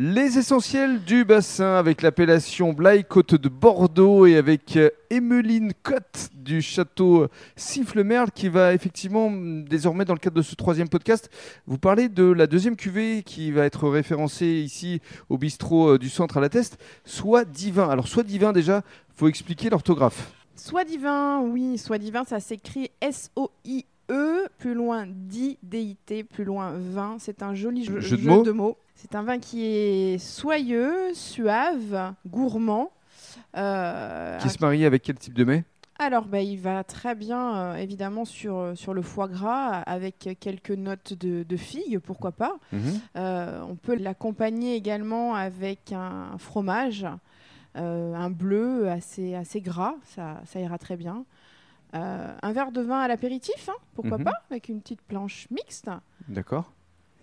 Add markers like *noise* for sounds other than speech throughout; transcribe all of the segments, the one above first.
Les essentiels du bassin avec l'appellation Blaye Côte de Bordeaux et avec euh, Emeline Cotte du château Sifflemerle qui va effectivement mm, désormais dans le cadre de ce troisième podcast vous parler de la deuxième cuvée qui va être référencée ici au bistrot euh, du centre à la Teste, soit divin. Alors soit divin déjà, faut expliquer l'orthographe. Soit divin, oui, soit divin, ça s'écrit S-O-I-E, plus loin D, D-I-T, plus loin vin. C'est un joli jeu, Jeu de mots. de mots. C'est un vin qui est soyeux, suave, gourmand. Euh, Qui se marie avec quel type de mets? Alors, bah, il va très bien, euh, évidemment, sur, euh, sur le foie gras, avec quelques notes de, de figue, pourquoi pas. Mhm. Euh, on peut l'accompagner également avec un fromage, euh, un bleu assez, assez gras, ça, ça ira très bien. Euh, un verre de vin à l'apéritif, hein, pourquoi Mhm. pas, avec une petite planche mixte. D'accord.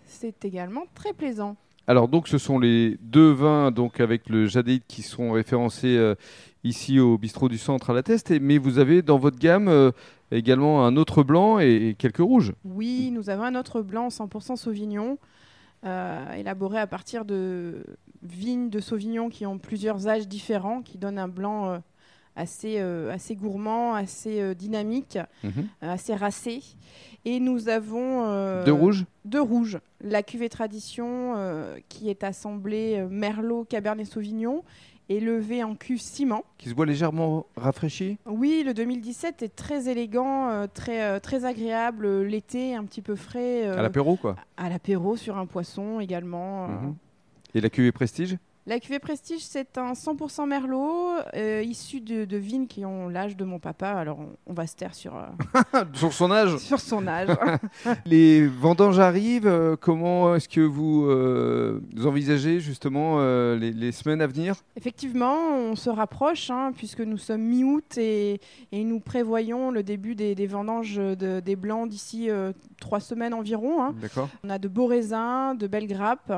C'est également très plaisant. Alors donc ce sont les deux vins donc avec le jadéite qui sont référencés euh, ici au bistrot du centre à la Teste, et- mais vous avez dans votre gamme euh, également un autre blanc et, et quelques rouges. Oui, nous avons un autre blanc 100% Sauvignon, élaboré à partir de vignes de Sauvignon qui ont plusieurs âges différents, qui donnent un blanc assez, euh, assez gourmand, assez euh, dynamique, Mhm. euh, assez racé. Et nous avons... Deux rouges Deux rouges. La cuvée tradition qui est assemblée Merlot, Cabernet Sauvignon, élevée en cuve ciment. qui se boit légèrement rafraîchi. Oui, le 2017 est très élégant, euh, très, euh, très agréable. euh, L'été, un petit peu frais. À l'apéro quoi. à l'apéro sur un poisson également. Mhm. Et la cuvée Prestige? La cuvée Prestige, c'est un 100% Merlot euh, issu de, de vignes qui ont l'âge de mon papa. Alors on, on va se taire sur, euh, *laughs* Sur son âge sur son âge. *laughs* Les vendanges arrivent, euh, comment est-ce que vous, euh, vous envisagez justement les, les semaines à venir? Effectivement, on se rapproche hein, puisque nous sommes mi-août et, et nous prévoyons le début des, des vendanges de- des blancs d'ici trois semaines environ. hein. D'accord. On a de beaux raisins, de belles grappes.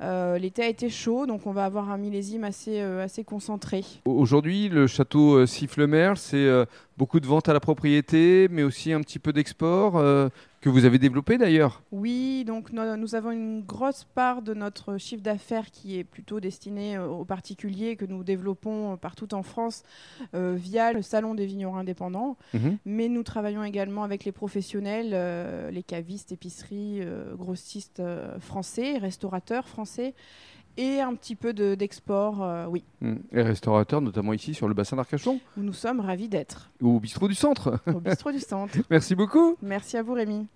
Euh, L'été a été chaud, donc on va avoir un millésime assez, euh, assez concentré. Aujourd'hui, le château euh, Sifflemerle, c'est beaucoup de ventes à la propriété, mais aussi un petit peu d'export que vous avez développé d'ailleurs. Oui, donc no- nous avons une grosse part de notre chiffre d'affaires qui est plutôt destiné euh, aux particuliers que nous développons euh, partout en France euh, via le Salon des vignerons indépendants. Mais nous travaillons également avec les professionnels, euh, les cavistes, épiceries, euh, grossistes français, restaurateurs français et un petit peu de- d'export, euh, oui, Mm. Et restaurateurs, notamment ici sur le bassin d'Arcachon, où nous sommes ravis d'être au bistrot du centre. au bistrot du centre. *laughs* Merci beaucoup. Merci à vous Rémi.